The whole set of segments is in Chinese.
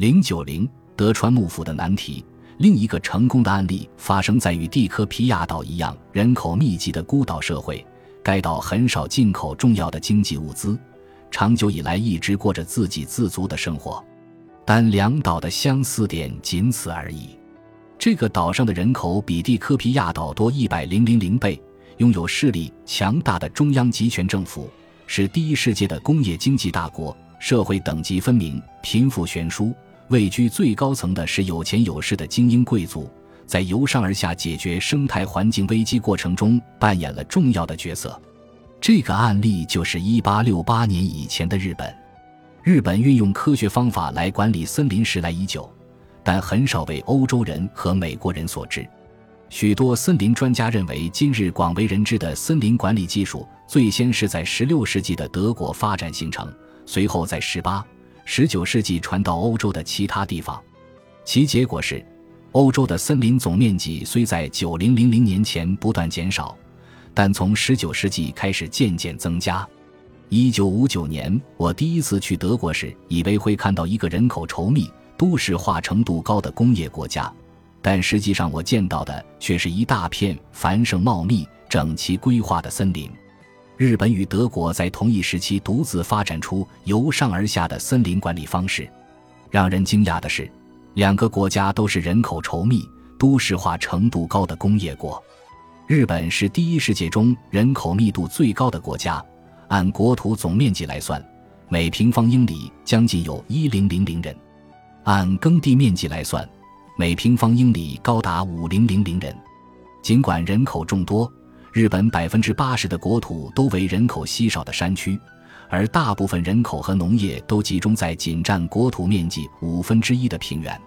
零九零德川幕府的难题。另一个成功的案例发生在与蒂科皮亚岛一样人口密集的孤岛社会，该岛很少进口重要的经济物资，长久以来一直过着自给自足的生活。但两岛的相似点仅此而已。这个岛上的人口比蒂科皮亚岛多一百零零零倍，拥有势力强大的中央集权政府，是第一世界的工业经济大国，社会等级分明，贫富悬殊。位居最高层的是有钱有势的精英贵族，在由上而下解决生态环境危机过程中扮演了重要的角色。这个案例就是1868年以前的日本。日本运用科学方法来管理森林时来已久，但很少为欧洲人和美国人所知。许多森林专家认为，今日广为人知的森林管理技术最先是在16世纪的德国发展形成，随后在18。十九世纪传到欧洲的其他地方，其结果是，欧洲的森林总面积虽在九零零零年前不断减少，但从十九世纪开始渐渐增加。一九五九年，我第一次去德国时，以为会看到一个人口稠密、都市化程度高的工业国家，但实际上我见到的却是一大片繁盛茂密、整齐规划的森林。日本与德国在同一时期独自发展出由上而下的森林管理方式。让人惊讶的是，两个国家都是人口稠密、都市化程度高的工业国。日本是第一世界中人口密度最高的国家，按国土总面积来算，每平方英里将近有一零零零人；按耕地面积来算，每平方英里高达五零零零人。尽管人口众多。日本百分之八十的国土都为人口稀少的山区，而大部分人口和农业都集中在仅占国土面积五分之一的平原。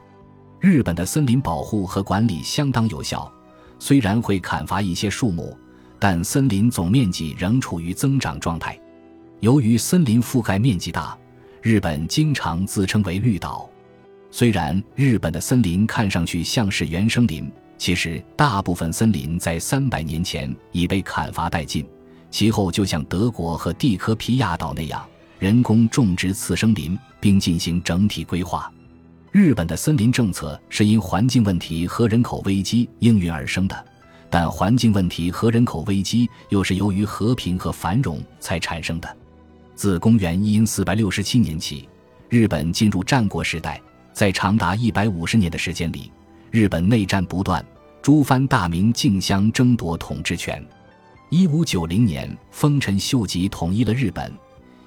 日本的森林保护和管理相当有效，虽然会砍伐一些树木，但森林总面积仍处于增长状态。由于森林覆盖面积大，日本经常自称为绿岛。虽然日本的森林看上去像是原生林。其实，大部分森林在三百年前已被砍伐殆尽，其后就像德国和蒂科皮亚岛那样，人工种植次生林，并进行整体规划。日本的森林政策是因环境问题和人口危机应运而生的，但环境问题和人口危机又是由于和平和繁荣才产生的。自公元一四百六十七年起，日本进入战国时代，在长达一百五十年的时间里，日本内战不断。诸藩大名竞相争夺统治权。一五九零年，丰臣秀吉统一了日本。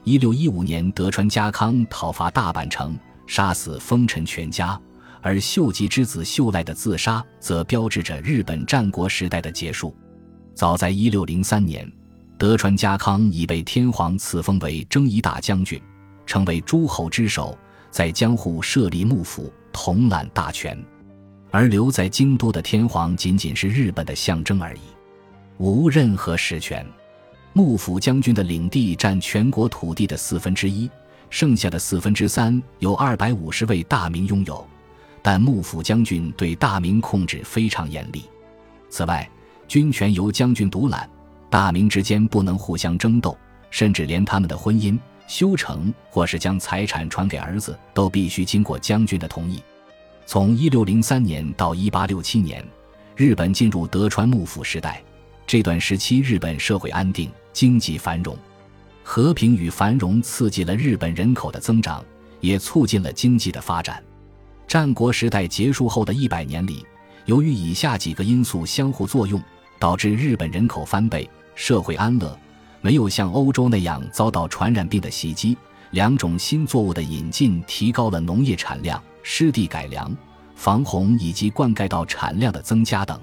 一六一五年，德川家康讨伐大阪城，杀死丰臣全家，而秀吉之子秀赖的自杀，则标志着日本战国时代的结束。早在一六零三年，德川家康已被天皇赐封为征夷大将军，成为诸侯之首，在江户设立幕府，统揽大权。而留在京都的天皇仅仅是日本的象征而已，无任何实权。幕府将军的领地占全国土地的四分之一，剩下的四分之三由二百五十位大名拥有。但幕府将军对大名控制非常严厉。此外，军权由将军独揽，大名之间不能互相争斗，甚至连他们的婚姻、修成或是将财产传给儿子，都必须经过将军的同意。从一六零三年到一八六七年，日本进入德川幕府时代。这段时期，日本社会安定，经济繁荣，和平与繁荣刺激了日本人口的增长，也促进了经济的发展。战国时代结束后的一百年里，由于以下几个因素相互作用，导致日本人口翻倍，社会安乐，没有像欧洲那样遭到传染病的袭击。两种新作物的引进，提高了农业产量。湿地改良、防洪以及灌溉道产量的增加等，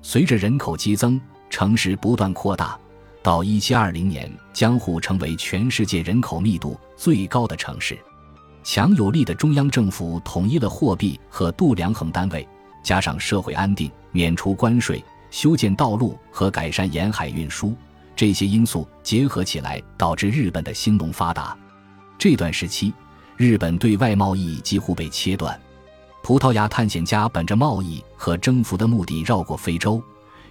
随着人口激增，城市不断扩大。到一七二零年，江户成为全世界人口密度最高的城市。强有力的中央政府统一了货币和度量衡单位，加上社会安定、免除关税、修建道路和改善沿海运输，这些因素结合起来，导致日本的兴隆发达。这段时期。日本对外贸易几乎被切断。葡萄牙探险家本着贸易和征服的目的绕过非洲，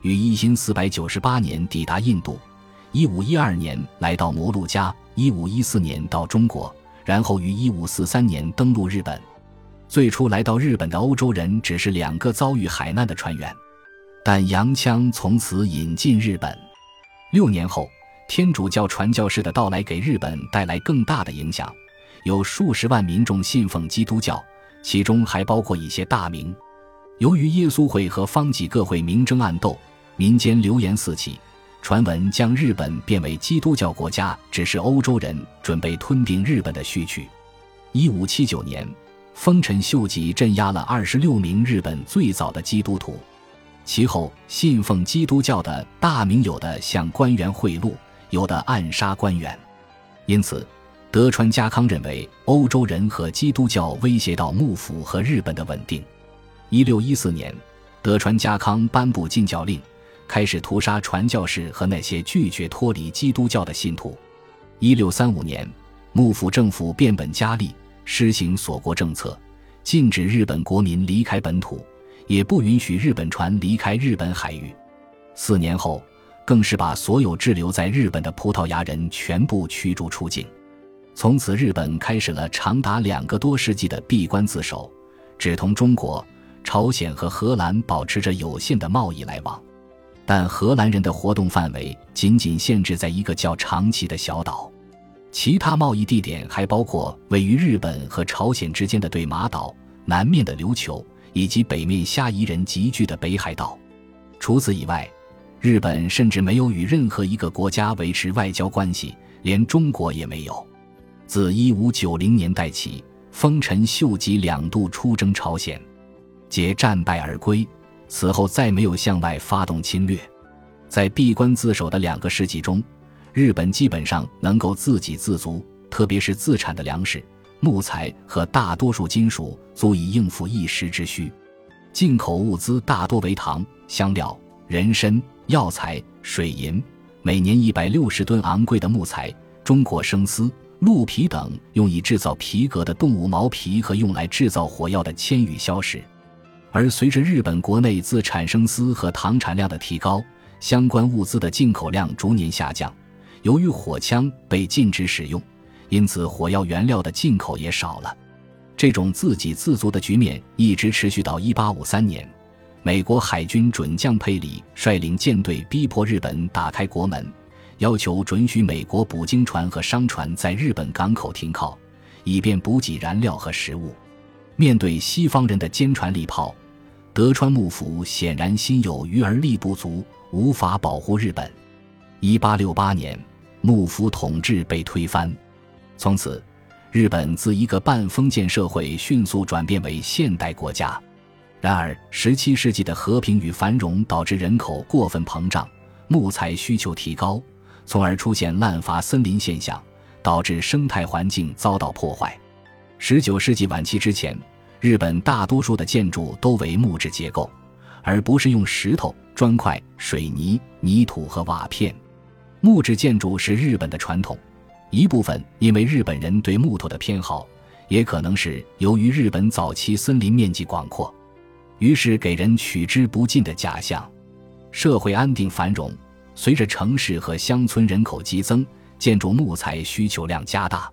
于一四四百九十八年抵达印度，一五一二年来到摩鹿加，一五一四年到中国，然后于一五四三年登陆日本。最初来到日本的欧洲人只是两个遭遇海难的船员，但洋枪从此引进日本。六年后，天主教传教士的到来给日本带来更大的影响，有数十万民众信奉基督教，其中还包括一些大名。由于耶稣会和方济各会明争暗斗，民间流言四起，传闻将日本变为基督教国家只是欧洲人准备吞并日本的序曲。一五七九年。丰臣秀吉镇压了二十六名日本最早的基督徒，其后信奉基督教的大名有的向官员贿赂，有的暗杀官员。因此，德川家康认为欧洲人和基督教威胁到幕府和日本的稳定。一六一四年，德川家康颁布禁教令，开始屠杀传教士和那些拒绝脱离基督教的信徒。一六三五年，幕府政府变本加厉。施行锁国政策，禁止日本国民离开本土，也不允许日本船离开日本海域。四年后，更是把所有滞留在日本的葡萄牙人全部驱逐出境。从此，日本开始了长达两个多世纪的闭关自守，只同中国、朝鲜和荷兰保持着有限的贸易来往。但荷兰人的活动范围仅仅限制在一个叫长崎的小岛。其他贸易地点还包括位于日本和朝鲜之间的对马岛、南面的琉球以及北面虾夷人集聚的北海道。除此以外，日本甚至没有与任何一个国家维持外交关系，连中国也没有。自1590年代起，丰臣秀吉两度出征朝鲜，皆战败而归，此后再没有向外发动侵略。在闭关自守的两个世纪中。日本基本上能够自给自足，特别是自产的粮食、木材和大多数金属足以应付一时之需。进口物资大多为糖、香料、人参、药材、水银，每年一百六十吨昂贵的木材、中国生丝、鹿皮等用以制造皮革的动物毛皮和用来制造火药的铅与硝石。而随着日本国内自产生丝和糖产量的提高，相关物资的进口量逐年下降。由于火枪被禁止使用，因此火药原料的进口也少了。这种自给自足的局面一直持续到1853年，美国海军准将佩里率领舰队逼迫日本打开国门，要求准许美国捕鲸船和商船在日本港口停靠，以便补给燃料和食物。面对西方人的坚船利炮，德川幕府显然心有余而力不足，无法保护日本。1868年。幕府统治被推翻，从此，日本自一个半封建社会迅速转变为现代国家。然而，17世纪的和平与繁荣导致人口过分膨胀，木材需求提高，从而出现滥伐森林现象，导致生态环境遭到破坏。19世纪晚期之前，日本大多数的建筑都为木质结构，而不是用石头、砖块、水泥、泥土和瓦片。木质建筑是日本的传统，一部分因为日本人对木头的偏好，也可能是由于日本早期森林面积广阔，于是给人取之不尽的假象。社会安定繁荣，随着城市和乡村人口激增，建筑木材需求量加大。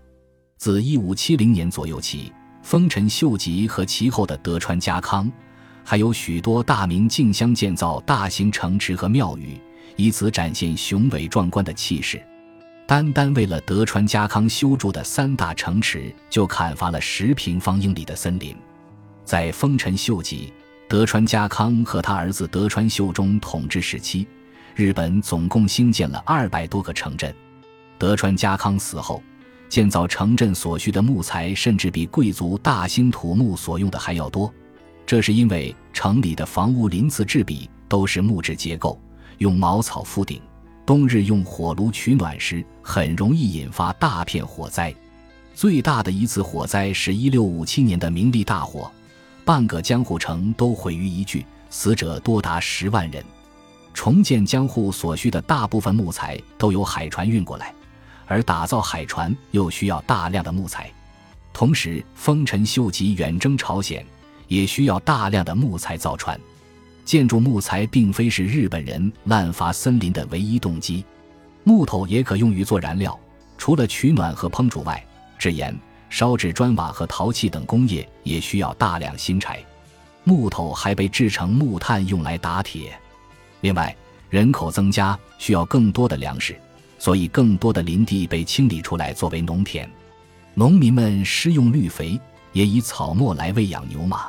自1570年左右起，丰臣秀吉和其后的德川家康，还有许多大名竞相建造大型城池和庙宇。以此展现雄伟壮观的气势，单单为了德川家康修筑的三大城池，就砍伐了十平方英里的森林。在丰臣秀吉、德川家康和他儿子德川秀忠统治时期，日本总共兴建了二百多个城镇。德川家康死后，建造城镇所需的木材甚至比贵族大兴土木所用的还要多，这是因为城里的房屋鳞次栉比，都是木质结构。用茅草覆顶，冬日用火炉取暖时，很容易引发大片火灾。最大的一次火灾是一六五七年的明利大火，半个江户城都毁于一炬，死者多达十万人。重建江户所需的大部分木材都由海船运过来，而打造海船又需要大量的木材。同时，丰臣秀吉远征朝鲜，也需要大量的木材造船。建筑木材并非是日本人滥伐森林的唯一动机，木头也可用于做燃料，除了取暖和烹煮外，制盐、烧制砖瓦和陶器等工业也需要大量新柴。木头还被制成木炭用来打铁。另外，人口增加需要更多的粮食，所以更多的林地被清理出来作为农田。农民们施用绿肥，也以草木来喂养牛马。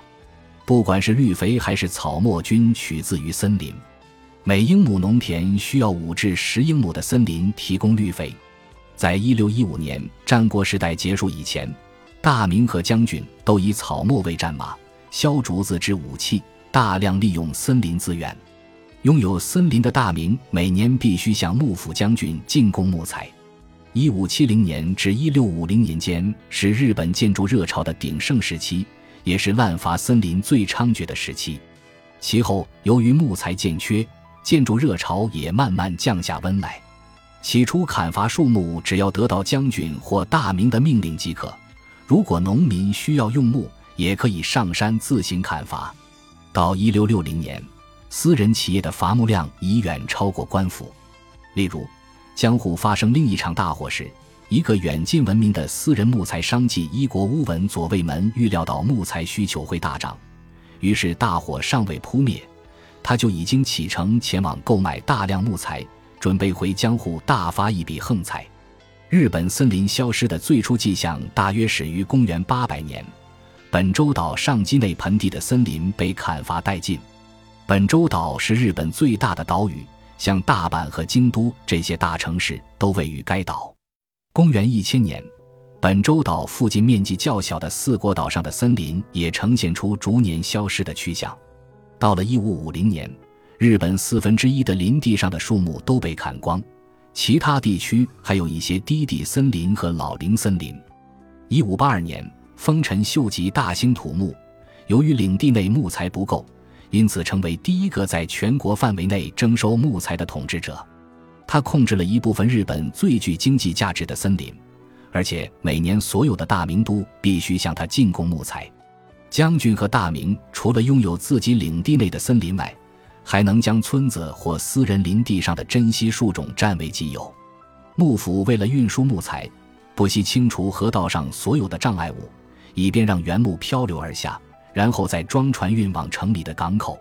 不管是绿肥还是草木，均取自于森林。每英亩农田需要五至十英亩的森林提供绿肥。在一六一五年战国时代结束以前，大明和将军都以草木为战马。削竹子制武器，大量利用森林资源。拥有森林的大明每年必须向幕府将军进贡木材。一五七零年至一六五零年间是日本建筑热潮的鼎盛时期，也是滥伐森林最猖獗的时期。其后，由于木材渐缺，建筑热潮也慢慢降下温来。起初，砍伐树木只要得到将军或大明的命令即可。如果农民需要用木，也可以上山自行砍伐。到一六六零年，私人企业的伐木量已远超过官府。例如，江户发生另一场大火时，一个远近闻名的私人木材商妓伊国乌文左卫门预料到木材需求会大涨，于是大火尚未扑灭，他就已经启程前往购买大量木材，准备回江户大发一笔横财。日本森林消失的最初迹象大约始于公元八百年。本州岛上基内盆地的森林被砍伐殆尽。本州岛是日本最大的岛屿，像大阪和京都这些大城市都位于该岛。公元一千年，本州岛附近面积较小的四国岛上的森林也呈现出逐年消失的趋向。到了一五五零年，日本四分之一的林地上的树木都被砍光，其他地区还有一些低地森林和老龄森林。一五八二年。丰臣秀吉大兴土木，由于领地内木材不够，因此成为第一个在全国范围内征收木材的统治者。他控制了一部分日本最具经济价值的森林，而且每年所有的大名都必须向他进贡木材。将军和大名除了拥有自己领地内的森林外，还能将村子或私人林地上的珍稀树种占为己有。幕府为了运输木材，不惜清除河道上所有的障碍物。以便让原木漂流而下，然后再装船运往城里的港口。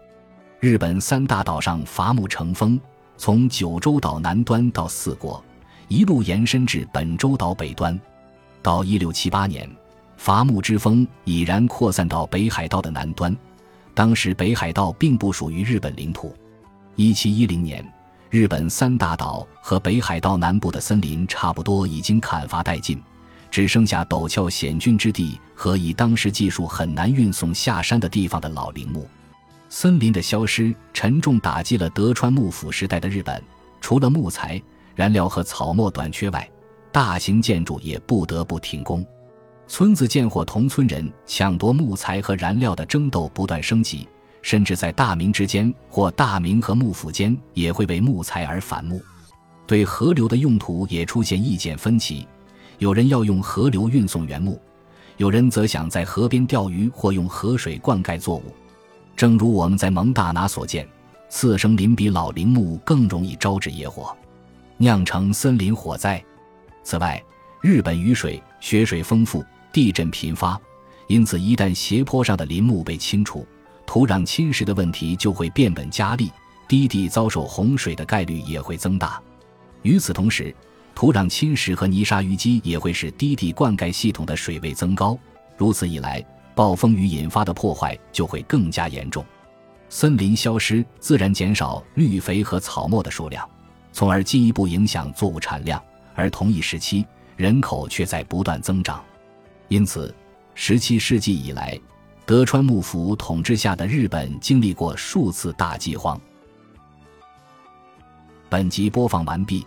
日本三大岛上伐木成风，从九州岛南端到四国，一路延伸至本州岛北端。到一六七八年，伐木之风已然扩散到北海道的南端。当时北海道并不属于日本领土。一七一零年，日本三大岛和北海道南部的森林差不多已经砍伐殆尽。只剩下陡峭险峻之地和以当时技术很难运送下山的地方的老林木，森林的消失沉重打击了德川幕府时代的日本。除了木材、燃料和草木短缺外，大型建筑也不得不停工。村子间或同村人抢夺木材和燃料的争斗不断升级，甚至在大明之间或大明和幕府间也会为木材而反目。对河流的用途也出现意见分歧。有人要用河流运送原木，有人则想在河边钓鱼或用河水灌溉作物。正如我们在蒙大拿所见，次生林比老林木更容易招致野火，酿成森林火灾。此外，日本雨水、雪水丰富，地震频发，因此一旦斜坡上的林木被清除，土壤侵蚀的问题就会变本加厉，低地遭受洪水的概率也会增大。与此同时，土壤侵蚀和泥沙淤积也会使低地灌溉系统的水位增高，如此一来，暴风雨引发的破坏就会更加严重。森林消失，自然减少绿肥和草木的数量，从而进一步影响作物产量。而同一时期，人口却在不断增长，因此，十七世纪以来，德川幕府统治下的日本经历过数次大饥荒。本集播放完毕。